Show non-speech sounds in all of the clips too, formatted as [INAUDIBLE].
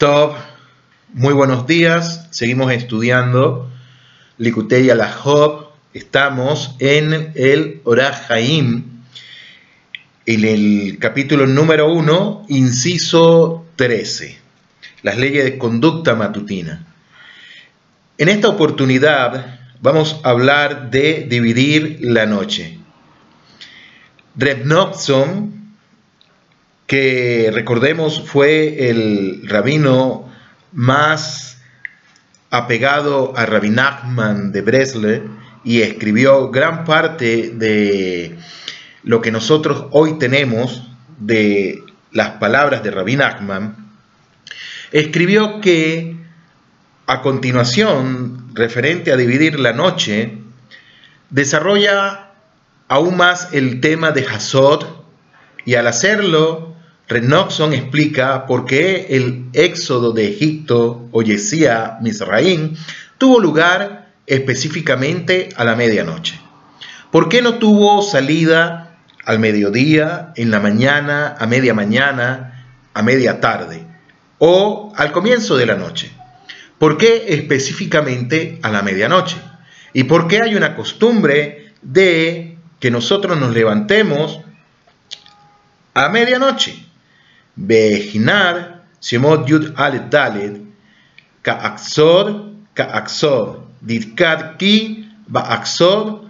Top, muy buenos días. Seguimos estudiando Likutei Alahop. Estamos en el Orahaim, en el capítulo número 1, inciso 13, las leyes de conducta matutina. En esta oportunidad vamos a hablar de dividir la noche. Reb que recordemos fue el rabino más apegado a Rabbi Nachman de Bresle y escribió gran parte de lo que nosotros hoy tenemos de las palabras de Rabbi Nachman, escribió que a continuación, referente a dividir la noche, desarrolla aún más el tema de Hasod y al hacerlo Renoxon explica por qué el éxodo de Egipto o Yesía Misraín tuvo lugar específicamente a la medianoche. ¿Por qué no tuvo salida al mediodía, en la mañana, a media mañana, a media tarde o al comienzo de la noche? ¿Por qué específicamente a la medianoche? ¿Y por qué hay una costumbre de que nosotros nos levantemos a medianoche? Bejinar, Shemot Yud Alet Dalet, Ka'axor, Ka'axor, Didkat Ki, Ba'axor.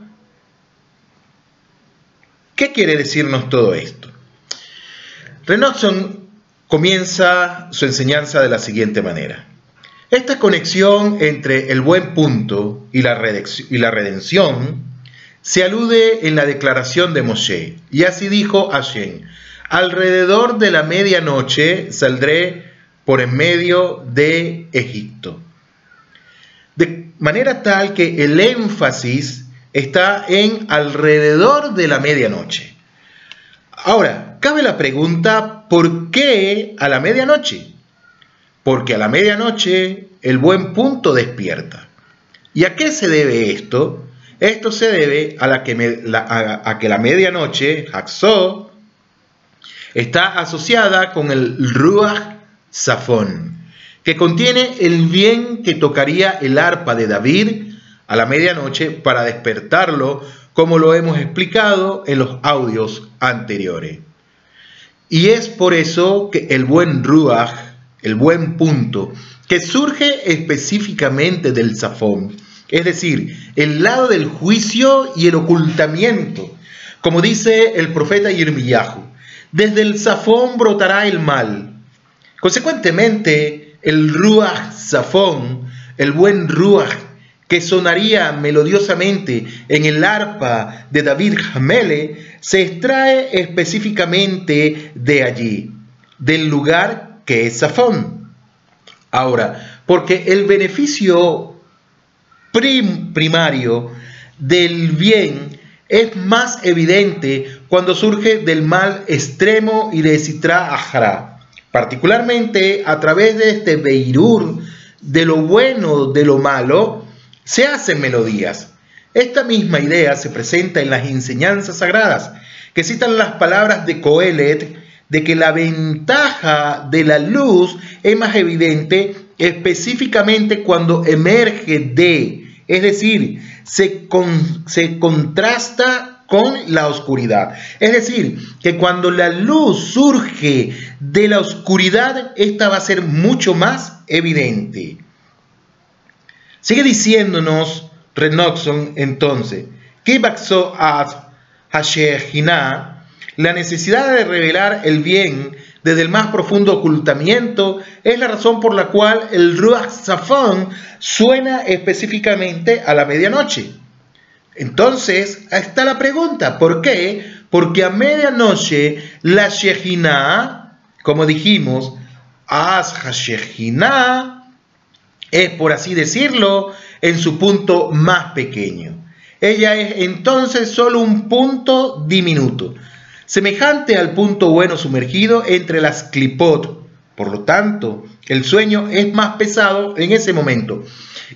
¿Qué quiere decirnos todo esto? Renoxon comienza su enseñanza de la siguiente manera. Esta conexión entre el buen punto y la, y la redención se alude en la declaración de Moshe. Y así dijo Hashem, Alrededor de la medianoche saldré por en medio de Egipto. De manera tal que el énfasis está en alrededor de la medianoche. Ahora, cabe la pregunta, ¿por qué a la medianoche? Porque a la medianoche el buen punto despierta. ¿Y a qué se debe esto? Esto se debe a, la que, a, que la medianoche, está asociada con el Ruach Safón, que contiene el bien que tocaría el arpa de David a la medianoche para despertarlo, como lo hemos explicado en los audios anteriores. Y es por eso que el buen Ruach, el buen punto, que surge específicamente del Safón, es decir, el lado del juicio y el ocultamiento, como dice el profeta Yirmiyahu, desde el zafón brotará el mal. Consecuentemente, el ruach zafón, el buen ruach, que sonaría melodiosamente en el arpa de David Hamele, se extrae específicamente de allí, del lugar que es zafón. Ahora, porque el beneficio primario del bien es más evidente cuando surge del mal extremo y de Sitra Ajra, particularmente a través de este Beirur, de lo bueno, de lo malo, se hacen melodías. Esta misma idea se presenta en las enseñanzas sagradas, que citan las palabras de Coelet, de que la ventaja de la luz es más evidente específicamente cuando emerge de, es decir, se, se contrasta con la oscuridad. Es decir, que cuando la luz surge de la oscuridad, esta va a ser mucho más evidente. Sigue diciéndonos Renoxon entonces, que Baxo la necesidad de revelar el bien desde el más profundo ocultamiento es la razón por la cual el Ruach Safon suena específicamente a la medianoche. Entonces, está la pregunta, ¿por qué? Porque a medianoche la Shejina, como dijimos, Asha Shejina, es por así decirlo, en su punto más pequeño. Ella es entonces solo un punto diminuto, semejante al punto bueno sumergido entre las clipot. Por lo tanto, el sueño es más pesado en ese momento.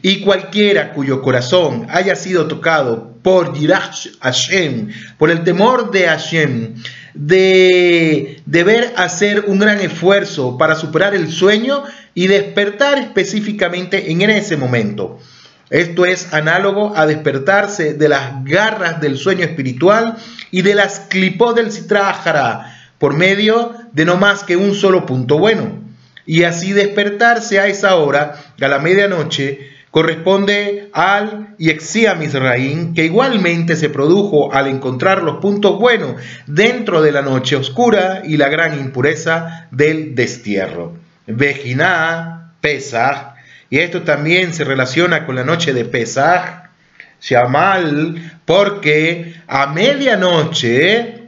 Y cualquiera cuyo corazón haya sido tocado por Yirash Hashem, por el temor de Hashem, de hacer un gran esfuerzo para superar el sueño y despertar específicamente en ese momento. Esto es análogo a despertarse de las garras del sueño espiritual y de las clipó del citrájara por medio de no más que un solo punto bueno. Y así despertarse a esa hora, a la medianoche, corresponde al Yexia Misraín, que igualmente se produjo al encontrar los puntos buenos dentro de la noche oscura y la gran impureza del destierro. Vejina, Pesach, y esto también se relaciona con la noche de Pesach, Shamal, porque a medianoche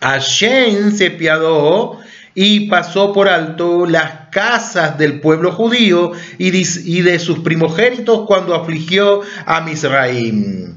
Hashem se piadó y pasó por alto las casas del pueblo judío y de sus primogénitos cuando afligió a Misraim.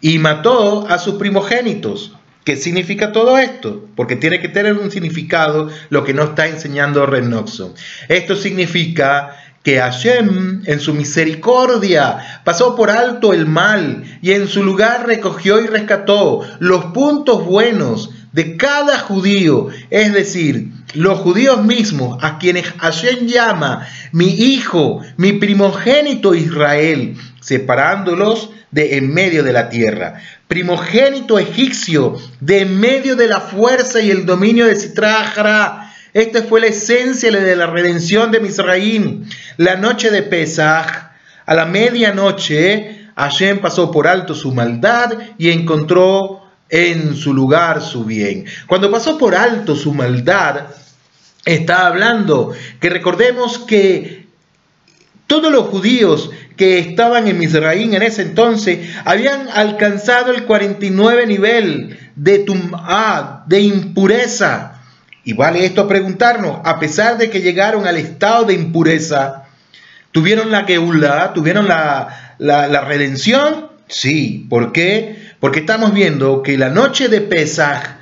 Y mató a sus primogénitos. ¿Qué significa todo esto? Porque tiene que tener un significado lo que no está enseñando Renoxo. Esto significa que Hashem en su misericordia pasó por alto el mal y en su lugar recogió y rescató los puntos buenos de cada judío, es decir, los judíos mismos, a quienes Hashem llama mi hijo, mi primogénito Israel, separándolos de en medio de la tierra. Primogénito egipcio, de en medio de la fuerza y el dominio de Sitrahara. Esta fue la esencia de la redención de Misraim. La noche de Pesach, a la medianoche, Hashem pasó por alto su maldad y encontró en su lugar su bien. Cuando pasó por alto su maldad, está hablando que recordemos que todos los judíos que estaban en Misraín en ese entonces habían alcanzado el 49 nivel de tum'a, de impureza. Y vale esto preguntarnos, a pesar de que llegaron al estado de impureza, ¿tuvieron la geula, tuvieron la, redención? Sí, ¿por qué? Porque estamos viendo que la noche de Pesaj,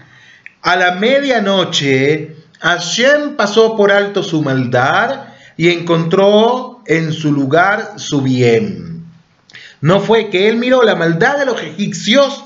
a la medianoche, Hashem pasó por alto su maldad y encontró en su lugar su bien. No fue que él miró la maldad de los egipcios,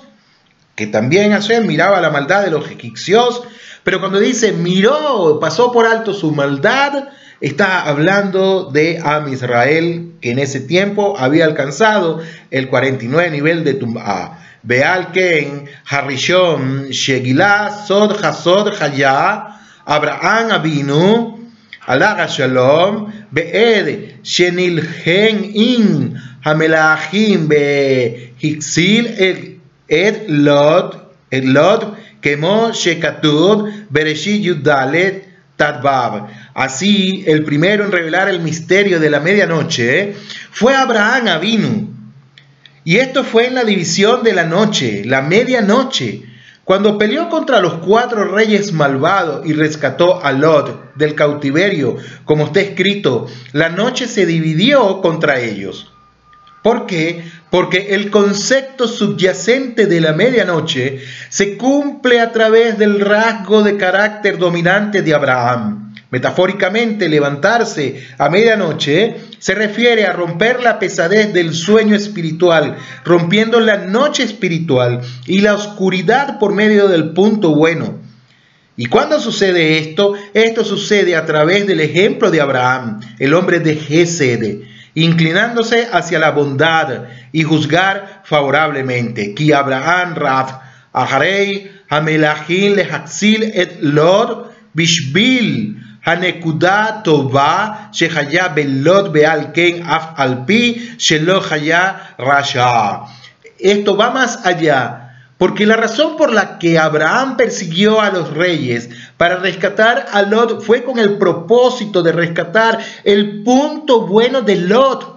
que también Hashem miraba la maldad de los egipcios, pero cuando dice miró, pasó por alto su maldad, está hablando de Am Israel, que en ese tiempo había alcanzado el 49 nivel de Tum'a. Beal Ken, Harishon, Shegila, Sod, Hasod, Haya, Abraham Abinu, Alaga Shalom, Beed, Shenilhen In, Hamelachim, Be Hixil, Ed Lod, Ed Lod, Así, el primero en revelar el misterio de la medianoche fue Abraham Abinu y esto fue en la división de la noche, la medianoche, cuando peleó contra los cuatro reyes malvados y rescató a Lot del cautiverio, como está escrito, la noche se dividió contra ellos. ¿Por qué? Porque el concepto subyacente de la medianoche se cumple a través del rasgo de carácter dominante de Abraham. Metafóricamente, levantarse a medianoche se refiere a romper la pesadez del sueño espiritual, rompiendo la noche espiritual y la oscuridad por medio del punto bueno. ¿Y cuándo sucede esto? Esto sucede a través del ejemplo de Abraham, el hombre de Gesed, inclinándose hacia la bondad y juzgar favorablemente. Ki Abraham Raf, Aharei, Hamelachil, Lehaxil et Lord, Bishbil, הנקודה טובה שחיה בלוד בעל כן אף על פי שלא חיה Esto va más allá, porque la razón por la que Abraham persiguió a los reyes para rescatar a Lot fue con el propósito de rescatar el punto bueno de Lot.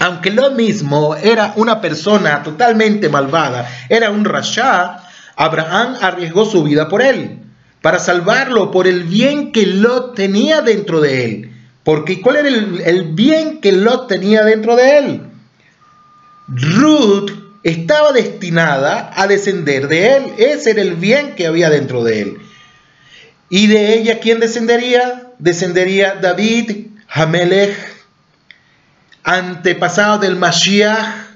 Aunque Lot mismo era una persona totalmente malvada, era un rasha, Abraham arriesgó su vida por él para salvarlo por el bien que Lot tenía dentro de él. Porque ¿cuál era el, bien que Lot tenía dentro de él? Ruth estaba destinada a descender de él. Ese era el bien que había dentro de él. ¿Y de ella quién descendería? Descendería David, Hamelech, antepasado del Mashiach,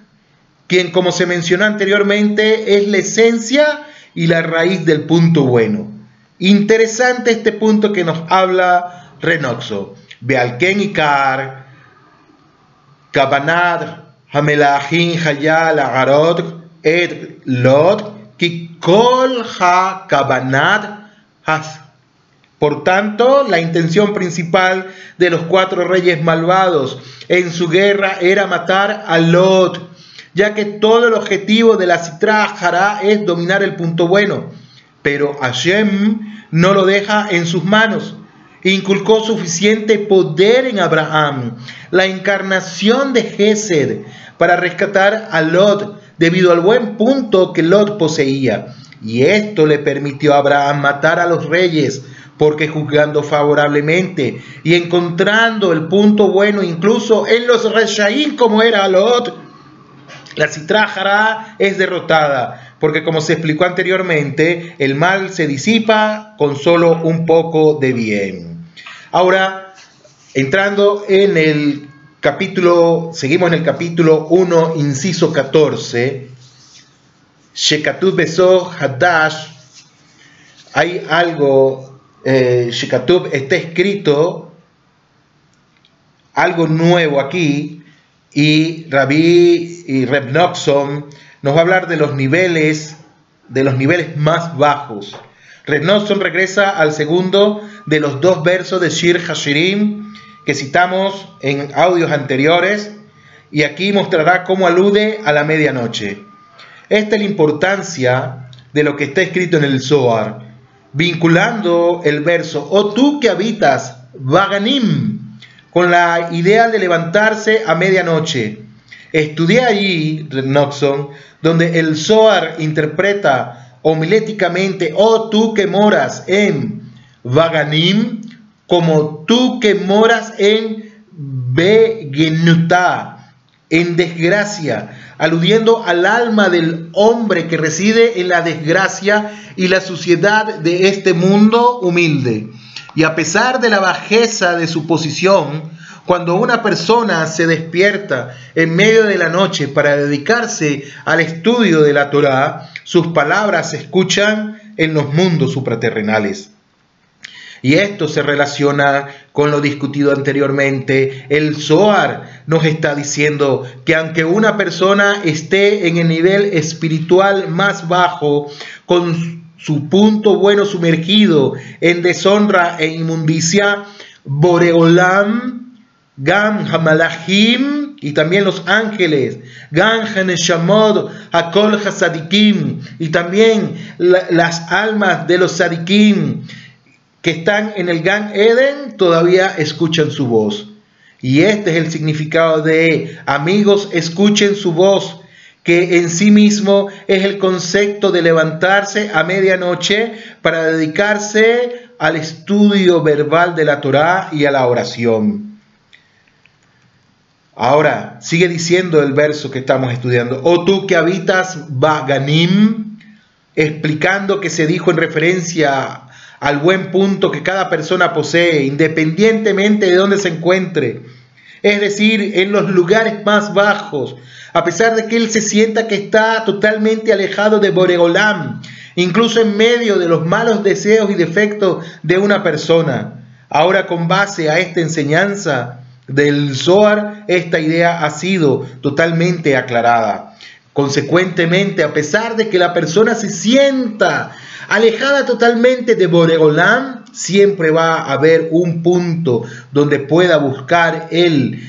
quien como se mencionó anteriormente es la esencia y la raíz del punto bueno. Interesante este punto que nos habla Renoxo. Bealken Ikar, Kabanad, Hamelachin Hayal Agarot, Ed Lot, Kikol Ha Kabanad Has. Por tanto, la intención principal de los cuatro reyes malvados en su guerra era matar a Lot, ya que todo el objetivo de la Citra Hará es dominar el punto bueno. Pero Hashem no lo deja en sus manos. Inculcó suficiente poder en Abraham, la encarnación de Gesed, para rescatar a Lot debido al buen punto que Lot poseía. Y esto le permitió a Abraham matar a los reyes, porque juzgando favorablemente y encontrando el punto bueno incluso en los Reshaim como era Lot, la Citrájara es derrotada, porque como se explicó anteriormente, el mal se disipa con solo un poco de bien. Ahora, entrando en el capítulo, seguimos en el capítulo 1, inciso 14, Shekatub Beso Hadash, hay algo, eh, Shekatub está escrito algo nuevo aquí, y Rabí y Reb Noxon nos va a hablar de los niveles, de los niveles más bajos. Reb regresa al segundo de los dos versos de Shir Hashirim que citamos en audios anteriores y aquí mostrará cómo alude a la medianoche. Esta es la importancia de lo que está escrito en el Zohar, vinculando el verso, oh, tú que habitas Vaganim, con la idea de levantarse a medianoche. Estudié allí, Noxon, donde el Zohar interpreta homiléticamente, oh tú que moras en Vaganim, como tú que moras en Begenutá, en desgracia, aludiendo al alma del hombre que reside en la desgracia y la suciedad de este mundo humilde. Y a pesar de la bajeza de su posición, cuando una persona se despierta en medio de la noche para dedicarse al estudio de la Torá, sus palabras se escuchan en los mundos supraterrenales. Y esto se relaciona con lo discutido anteriormente. El Zohar nos está diciendo que aunque una persona esté en el nivel espiritual más bajo, con su punto bueno sumergido en deshonra e inmundicia, Boreolam, Gam Hamalahim y también los ángeles, Gam Haneshamod, Hakol Hasadikim y también las almas de los Sadikim que están en el Gan Eden todavía escuchan su voz. Y este es el significado de amigos, escuchen su voz que en sí mismo es el concepto de levantarse a medianoche para dedicarse al estudio verbal de la Torá y a la oración. Ahora, sigue diciendo el verso que estamos estudiando, o oh, tú que habitas Baganim, explicando que se dijo en referencia al buen punto que cada persona posee, independientemente de dónde se encuentre, es decir, en los lugares más bajos, a pesar de que él se sienta que está totalmente alejado de Boregolam, incluso en medio de los malos deseos y defectos de una persona. Ahora con base a esta enseñanza del Zohar, esta idea ha sido totalmente aclarada. Consecuentemente, a pesar de que la persona se sienta alejada totalmente de Boregolam, siempre va a haber un punto donde pueda buscar él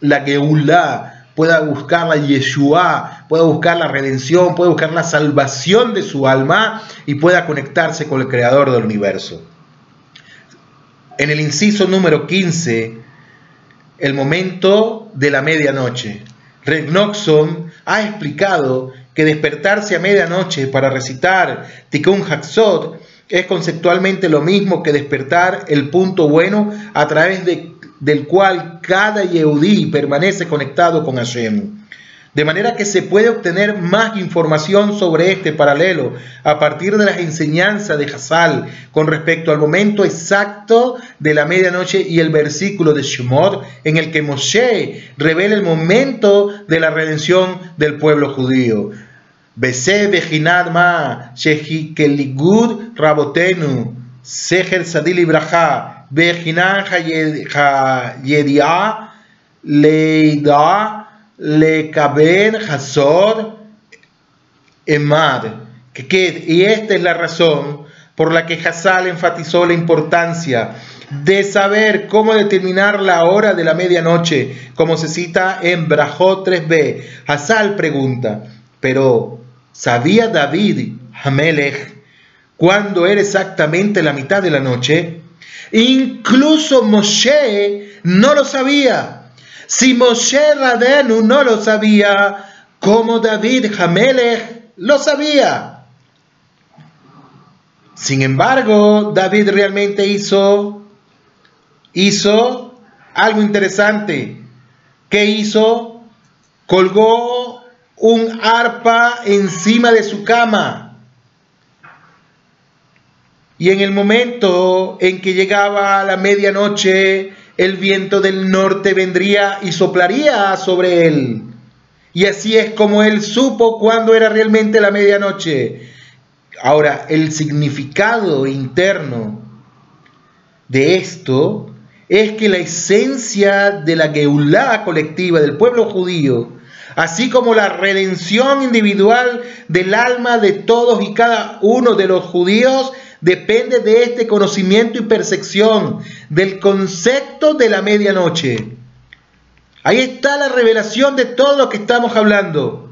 la Geulah, pueda buscar la Yeshua, pueda buscar la redención, pueda buscar la salvación de su alma y pueda conectarse con el creador del universo. En el inciso número 15, el momento de la medianoche. Regnoxon ha explicado que despertarse a medianoche para recitar Tikkun Haksot es conceptualmente lo mismo que despertar el punto bueno a través de del cual cada Yehudí permanece conectado con Hashem. De manera que se puede obtener más información sobre este paralelo a partir de las enseñanzas de Hazal con respecto al momento exacto de la medianoche y el versículo de Shemot en el que Moshe revela el momento de la redención del pueblo judío. Bese Bejinad Ma, Shehikeligud Rabotenu, Seher Sadil Ibraha, Bejinan Hayedia, Leida, Lekaben Hazor, Emad. Y esta es la razón por la que Hazal enfatizó la importancia de saber cómo determinar la hora de la medianoche, como se cita en Brajot 3b. Hazal pregunta, pero ¿sabía David Hamelech cuándo era exactamente la mitad de la noche? Incluso Moshe no lo sabía. Si Moshe Radenu no lo sabía, ¿cómo David Hamelech lo sabía? Sin embargo, David realmente hizo hizo algo interesante. ¿Qué hizo? Colgó un arpa encima de su cama. Y en el momento en que llegaba la medianoche, el viento del norte vendría y soplaría sobre él. Y así es como él supo cuándo era realmente la medianoche. Ahora, el significado interno de esto es que la esencia de la Geulah colectiva del pueblo judío, así como la redención individual del alma de todos y cada uno de los judíos, depende de este conocimiento y percepción del concepto de la medianoche. Ahí está la revelación de todo lo que estamos hablando.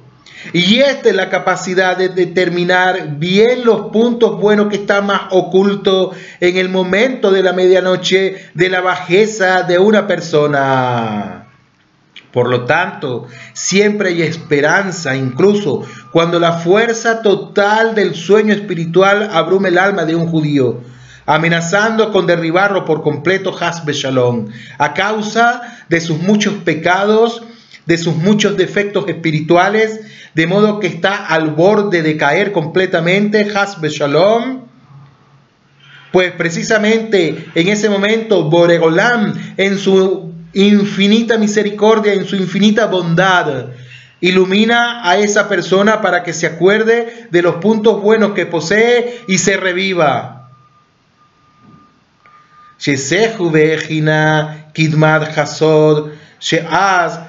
Y esta es la capacidad de determinar bien los puntos buenos que están más ocultos en el momento de la medianoche de la bajeza de una persona. Por lo tanto, siempre hay esperanza, incluso cuando la fuerza total del sueño espiritual abrume el alma de un judío, amenazando con derribarlo por completo Hasbe Shalom, a causa de sus muchos pecados, de sus muchos defectos espirituales de modo que está al borde de caer completamente, Hasbe Shalom. Pues precisamente en ese momento Boregolam, en su infinita misericordia, en su infinita bondad, ilumina a esa persona para que se acuerde de los puntos buenos que posee y se reviva. Sheaz,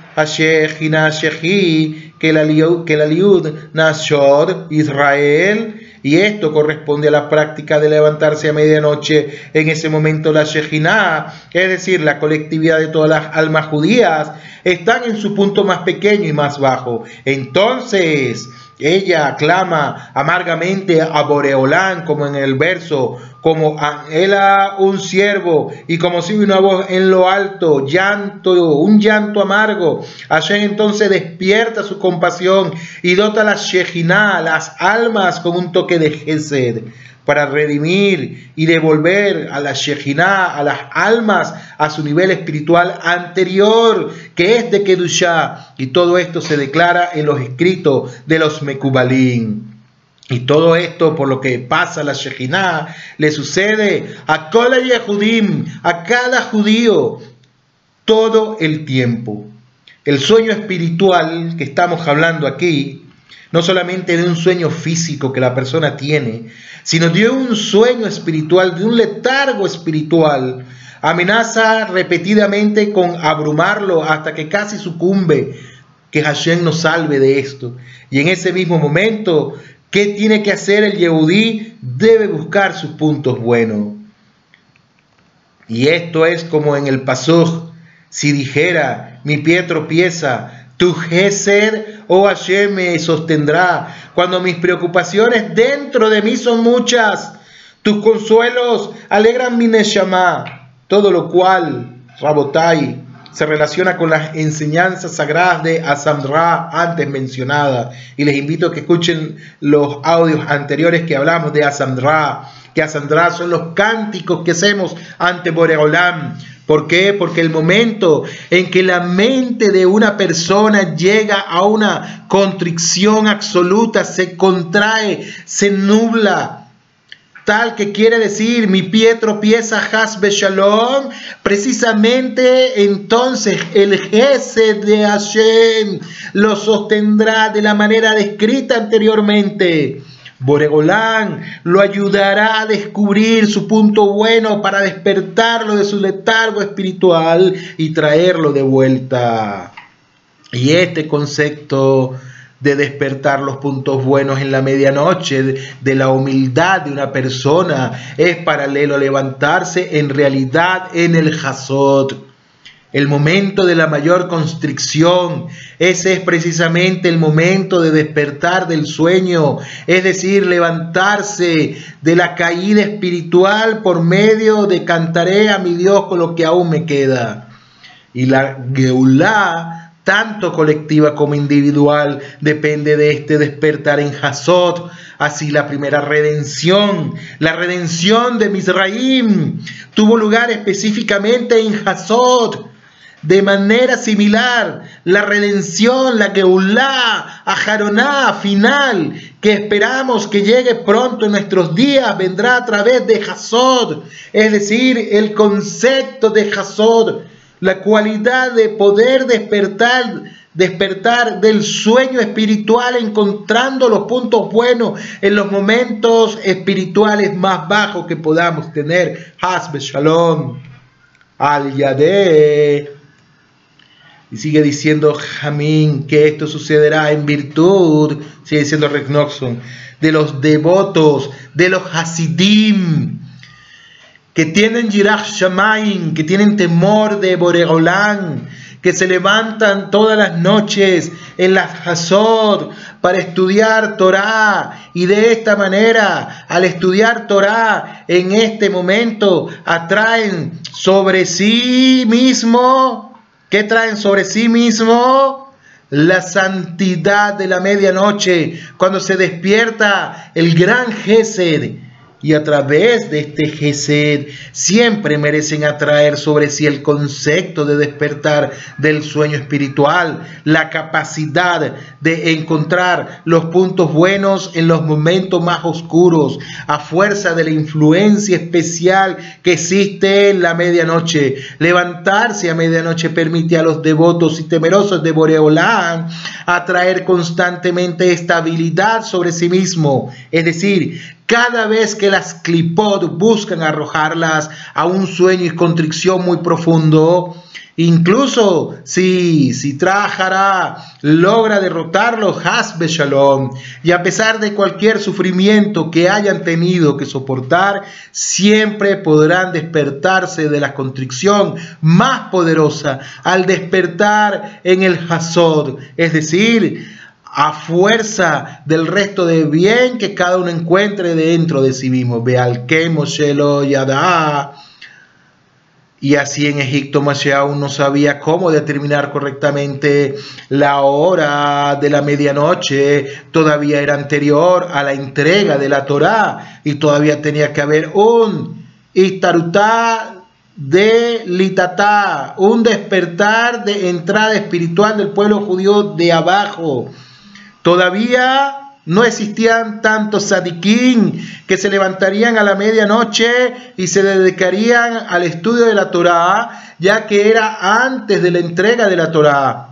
liud nashod Israel, y esto corresponde a la práctica de levantarse a medianoche en ese momento la Shejinah, es decir, la colectividad de todas las almas judías, están en su punto más pequeño y más bajo. Entonces, ella clama amargamente a Boreolán, como en el verso, como anhela un siervo, y como si una voz en lo alto, llanto, un llanto amargo. Hashem entonces despierta su compasión y dota la Shejinah, las almas, con un toque de Gesed para redimir y devolver a la Shejinah, a las almas, a su nivel espiritual anterior, que es de Kedushá. Y todo esto se declara en los escritos de los Mekubalín. Y todo esto por lo que pasa la Shejinah le sucede a Kola Yehudim, a cada judío, todo el tiempo. El sueño espiritual que estamos hablando aquí no solamente de un sueño físico que la persona tiene, sino de un sueño espiritual, de un letargo espiritual. Amenaza repetidamente con abrumarlo hasta que casi sucumbe. Que Hashem nos salve de esto. Y en ese mismo momento, ¿qué tiene que hacer el Yehudí? Debe buscar sus puntos buenos. Y esto es como en el Pasoj, si dijera, mi pie tropieza, tu Gesed, oh Hashem, me sostendrá. Cuando mis preocupaciones dentro de mí son muchas, tus consuelos alegran mi Neshama. Todo lo cual, Rabotai, se relaciona con las enseñanzas sagradas de Asamra antes mencionadas. Y les invito a que escuchen los audios anteriores que hablamos de Asamra, que Asamra son los cánticos que hacemos ante Boreolam ¿Por qué? Porque el momento en que la mente de una persona llega a una contrición absoluta, se contrae, se nubla, tal que quiere decir mi pie tropieza Hasbe Shalom, precisamente entonces el Gesed de Hashem lo sostendrá de la manera descrita anteriormente. Boregolán lo ayudará a descubrir su punto bueno para despertarlo de su letargo espiritual y traerlo de vuelta. Y este concepto de despertar los puntos buenos en la medianoche, de, la humildad de una persona, es paralelo a levantarse en realidad en el Hasod. El momento de la mayor constricción, ese es precisamente el momento de despertar del sueño, es decir, levantarse de la caída espiritual por medio de cantaré a mi Dios con lo que aún me queda. Y la Geulá tanto colectiva como individual, depende de este despertar en Hasod. Así la primera redención, la redención de Misraim, tuvo lugar específicamente en Hasod. De manera similar, la redención, la Geulah, Ajaroná final, que esperamos que llegue pronto en nuestros días, vendrá a través de Hasod, es decir, el concepto de Hasod la cualidad de poder despertar, despertar del sueño espiritual encontrando los puntos buenos en los momentos espirituales más bajos que podamos tener. Hasbe Shalom, al Yadeh. Y sigue diciendo Jamín que esto sucederá en virtud, sigue diciendo Reknoxon, de los devotos, de los Hasidim, que tienen Yirach Shamaim, que tienen temor de Boregolán, que se levantan todas las noches en la Hazod para estudiar Torah. Y de esta manera, al estudiar Torah en este momento, atraen sobre sí mismo, ¿qué traen sobre sí mismo? La santidad de la medianoche, cuando se despierta el gran Gesed y a través de este Gesed siempre merecen atraer sobre sí el concepto de despertar del sueño espiritual, la capacidad de encontrar los puntos buenos en los momentos más oscuros, a fuerza de la influencia especial que existe en la medianoche. Levantarse a medianoche permite a los devotos y temerosos de Boreolán atraer constantemente estabilidad sobre sí mismo, es decir, cada vez que las clipod buscan arrojarlas a un sueño y contrición muy profundo, incluso si, si Trajara logra derrotarlo, Hasbe Shalom, y a pesar de cualquier sufrimiento que hayan tenido que soportar, siempre podrán despertarse de la contrición más poderosa al despertar en el Hasod, es decir, a fuerza del resto de bien que cada uno encuentre dentro de sí mismo. Ve al que. Y así en Egipto Moshe aún no sabía cómo determinar correctamente la hora de la medianoche. Todavía era anterior a la entrega de la Torá y todavía tenía que haber un Istarutá de Litatá, un despertar de entrada espiritual del pueblo judío de abajo Todavía no existían tantos sadiquín que se levantarían a la medianoche y se dedicarían al estudio de la Torá, ya que era antes de la entrega de la Torá.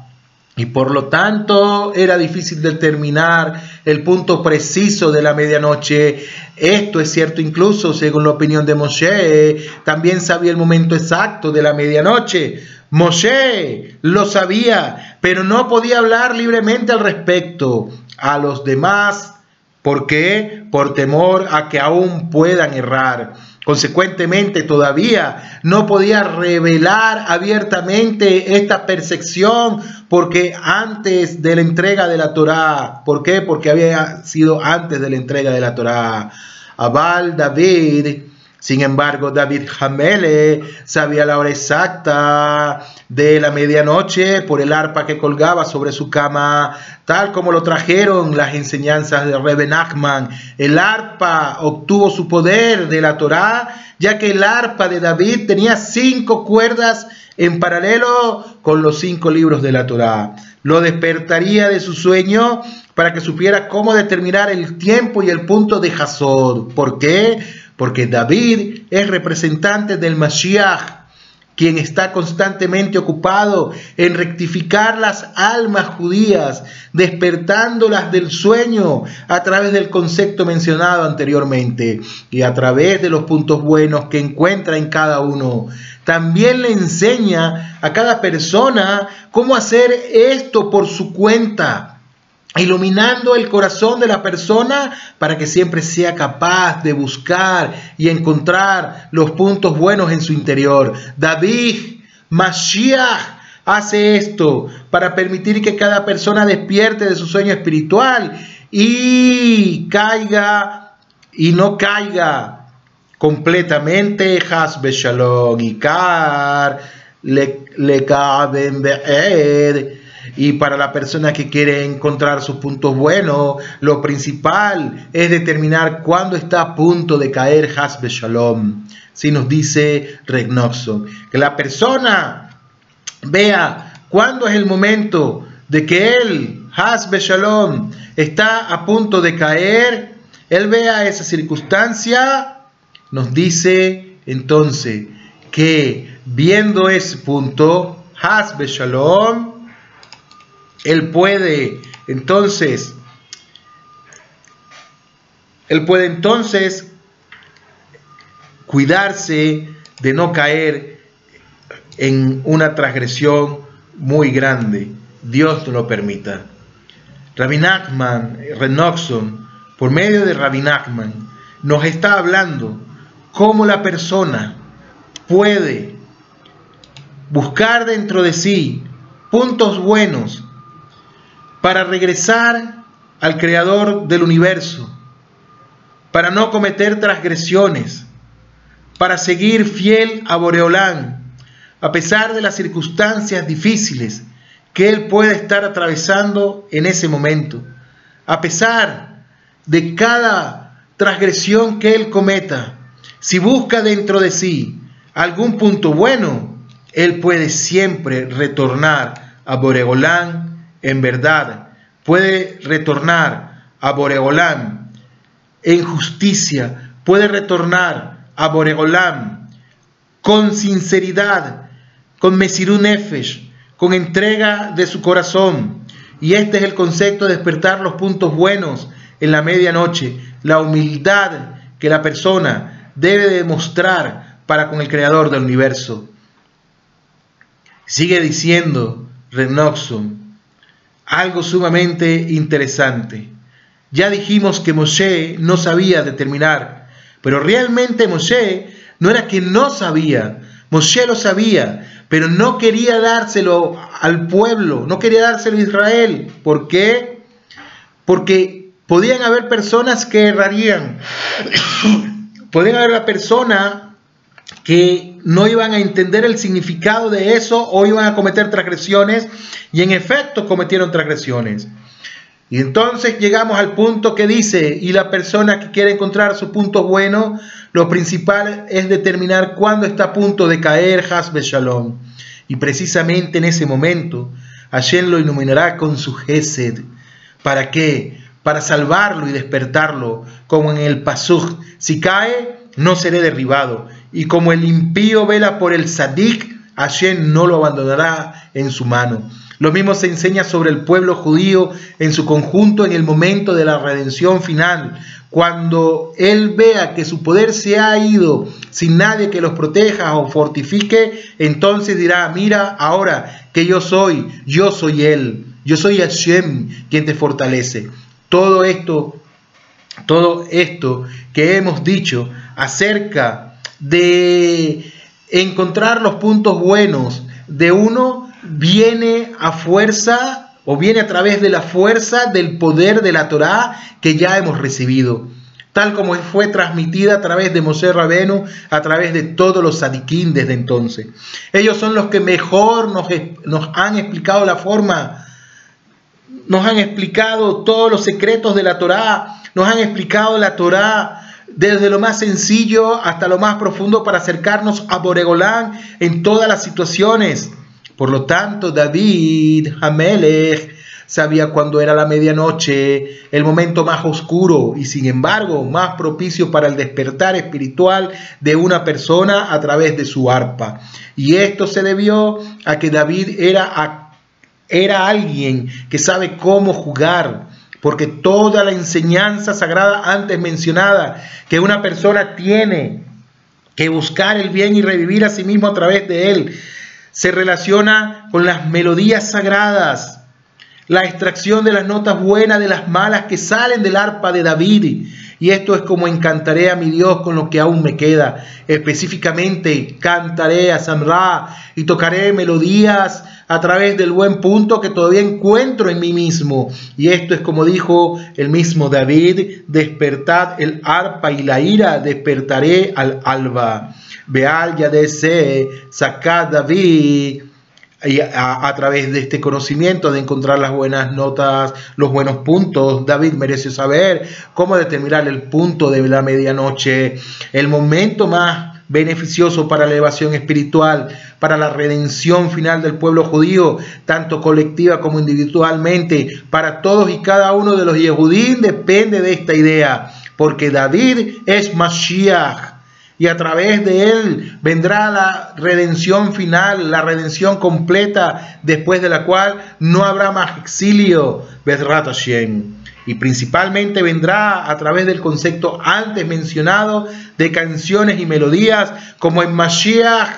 Y por lo tanto era difícil determinar el punto preciso de la medianoche. Esto es cierto incluso según la opinión de Moshe. También sabía el momento exacto de la medianoche. Moshe lo sabía, pero no podía hablar libremente al respecto a los demás. ¿Por qué? Por temor a que aún puedan errar. Consecuentemente, todavía no podía revelar abiertamente esta percepción porque antes de la entrega de la Torá, ¿por qué? Porque había sido antes de la entrega de la Torá. Abal David Sin embargo, David Hamele sabía la hora exacta de la medianoche por el arpa que colgaba sobre su cama, tal como lo trajeron las enseñanzas de Reben Nachman. El arpa obtuvo su poder de la Torá, ya que el arpa de David tenía cinco cuerdas en paralelo con los cinco libros de la Torá. Lo despertaría de su sueño para que supiera cómo determinar el tiempo y el punto de Hasod. ¿Por qué? Porque David es representante del Mashiach, quien está constantemente ocupado en rectificar las almas judías, despertándolas del sueño a través del concepto mencionado anteriormente y a través de los puntos buenos que encuentra en cada uno. También le enseña a cada persona cómo hacer esto por su cuenta iluminando el corazón de la persona para que siempre sea capaz de buscar y encontrar los puntos buenos en su interior. David, Mashiach, hace esto para permitir que cada persona despierte de su sueño espiritual y caiga y no caiga completamente Hasbe Shalom y Kar le, le y para la persona que quiere encontrar sus puntos buenos, lo principal es determinar cuándo está a punto de caer Hasbe Shalom. Si nos dice Regnoxon, que la persona vea cuándo es el momento de que él, Hasbe Shalom, está a punto de caer, él vea esa circunstancia, nos dice entonces que viendo ese punto, Hasbe Shalom, él puede entonces, él puede entonces cuidarse de no caer en una transgresión muy grande. Dios no lo permita. Rabbi Nachman, Renoxon, por medio de Rabbi Nachman, nos está hablando cómo la persona puede buscar dentro de sí puntos buenos para regresar al creador del universo, para no cometer transgresiones, para seguir fiel a Boreolán, a pesar de las circunstancias difíciles que él puede estar atravesando en ese momento, a pesar de cada transgresión que él cometa, si busca dentro de sí algún punto bueno, él puede siempre retornar a Boreolán en verdad puede retornar a Boregolán en justicia, puede retornar a Boregolán con sinceridad, con Mesirú Nefesh, con entrega de su corazón. Y este es el concepto de despertar los puntos buenos en la medianoche, la humildad que la persona debe demostrar para con el creador del universo. Sigue diciendo Renoxon, algo sumamente interesante. Ya dijimos que Moshe no sabía determinar, pero realmente Moshe no era que no sabía, Moshe lo sabía, pero no quería dárselo al pueblo, no quería dárselo a Israel. ¿Por qué? Porque podían haber personas que errarían, [COUGHS] podían haber la persona que no iban a entender el significado de eso o iban a cometer transgresiones y en efecto cometieron transgresiones. Y entonces llegamos al punto que dice, y la persona que quiere encontrar su punto bueno, lo principal es determinar cuándo está a punto de caer Hasbe Shalom. Y precisamente en ese momento, Hashem lo iluminará con su Gesed. ¿Para qué? Para salvarlo y despertarlo, como en el Pasuj. Si cae, no seré derribado. Y como el impío vela por el Sadik, Hashem no lo abandonará en su mano. Lo mismo se enseña sobre el pueblo judío en su conjunto en el momento de la redención final. Cuando él vea que su poder se ha ido sin nadie que los proteja o fortifique, entonces dirá, mira ahora que yo soy, yo soy él, yo soy Hashem quien te fortalece. Todo esto, todo esto que hemos dicho acerca de encontrar los puntos buenos de uno viene a fuerza o viene a través de la fuerza del poder de la Torá que ya hemos recibido. tal como fue transmitida a través de Moshe Rabenu, a través de todos los sadiquín desde entonces. Ellos son los que mejor nos, nos han explicado la forma, nos han explicado todos los secretos de la Torá, nos han explicado la Torá desde lo más sencillo hasta lo más profundo para acercarnos a Boregolán en todas las situaciones. Por lo tanto, David Hamelech sabía cuándo era la medianoche, el momento más oscuro y sin embargo más propicio para el despertar espiritual de una persona a través de su arpa. Y esto se debió a que David era, era alguien que sabe cómo jugar, porque toda la enseñanza sagrada antes mencionada que una persona tiene que buscar el bien y revivir a sí mismo a través de él, se relaciona con las melodías sagradas, la extracción de las notas buenas de las malas que salen del arpa de David. Y esto es como encantaré a mi Dios con lo que aún me queda. Específicamente cantaré a Samra y tocaré melodías a través del buen punto que todavía encuentro en mí mismo. Y esto es como dijo el mismo David, despertad el arpa y la ira, despertaré al alba. Beal ya sacad David. A, a, través de este conocimiento de encontrar las buenas notas, los buenos puntos. David merece saber cómo determinar el punto de la medianoche, el momento más beneficioso para la elevación espiritual, para la redención final del pueblo judío, tanto colectiva como individualmente, para todos y cada uno de los Yehudim depende de esta idea, porque David es Mashiach y a través de él vendrá la redención final, la redención completa, después de la cual no habrá más exilio, Bezrat Hashem y principalmente vendrá a través del concepto antes mencionado de canciones y melodías como en Mashiach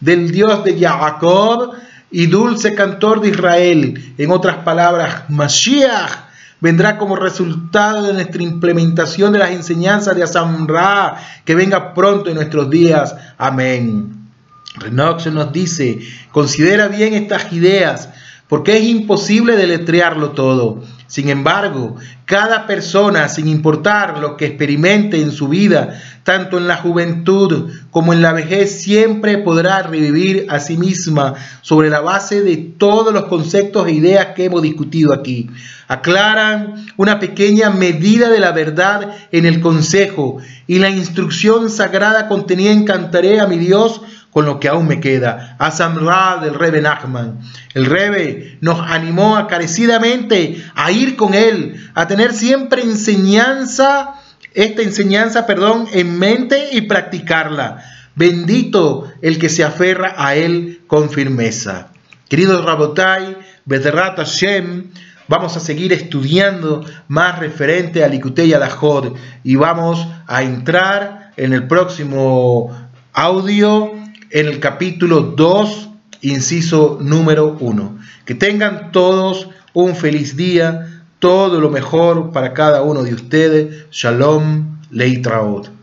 del Dios de Jacob y dulce cantor de Israel. En otras palabras, Mashiach vendrá como resultado de nuestra implementación de las enseñanzas de Asamra, que venga pronto en nuestros días. Amén. Renox nos dice, considera bien estas ideas, porque es imposible deletrearlo todo. Sin embargo, cada persona, sin importar lo que experimente en su vida, tanto en la juventud como en la vejez, siempre podrá revivir a sí misma sobre la base de todos los conceptos e ideas que hemos discutido aquí. Aclaran una pequeña medida de la verdad en el consejo y la instrucción sagrada contenida en Cantaré a mi Dios con lo que aún me queda. Asamra del Rebe Nachman. El Rebe nos animó acarecidamente a ir con él, a tener siempre enseñanza, esta enseñanza, perdón, en mente y practicarla. Bendito el que se aferra a él con firmeza. Queridos Rabotai, Bedrat Hashem, vamos a seguir estudiando más referente a Likutei Alajod y vamos a entrar en el próximo audio en el capítulo 2, inciso número 1. Que tengan todos un feliz día, todo lo mejor para cada uno de ustedes. Shalom, Leitraot.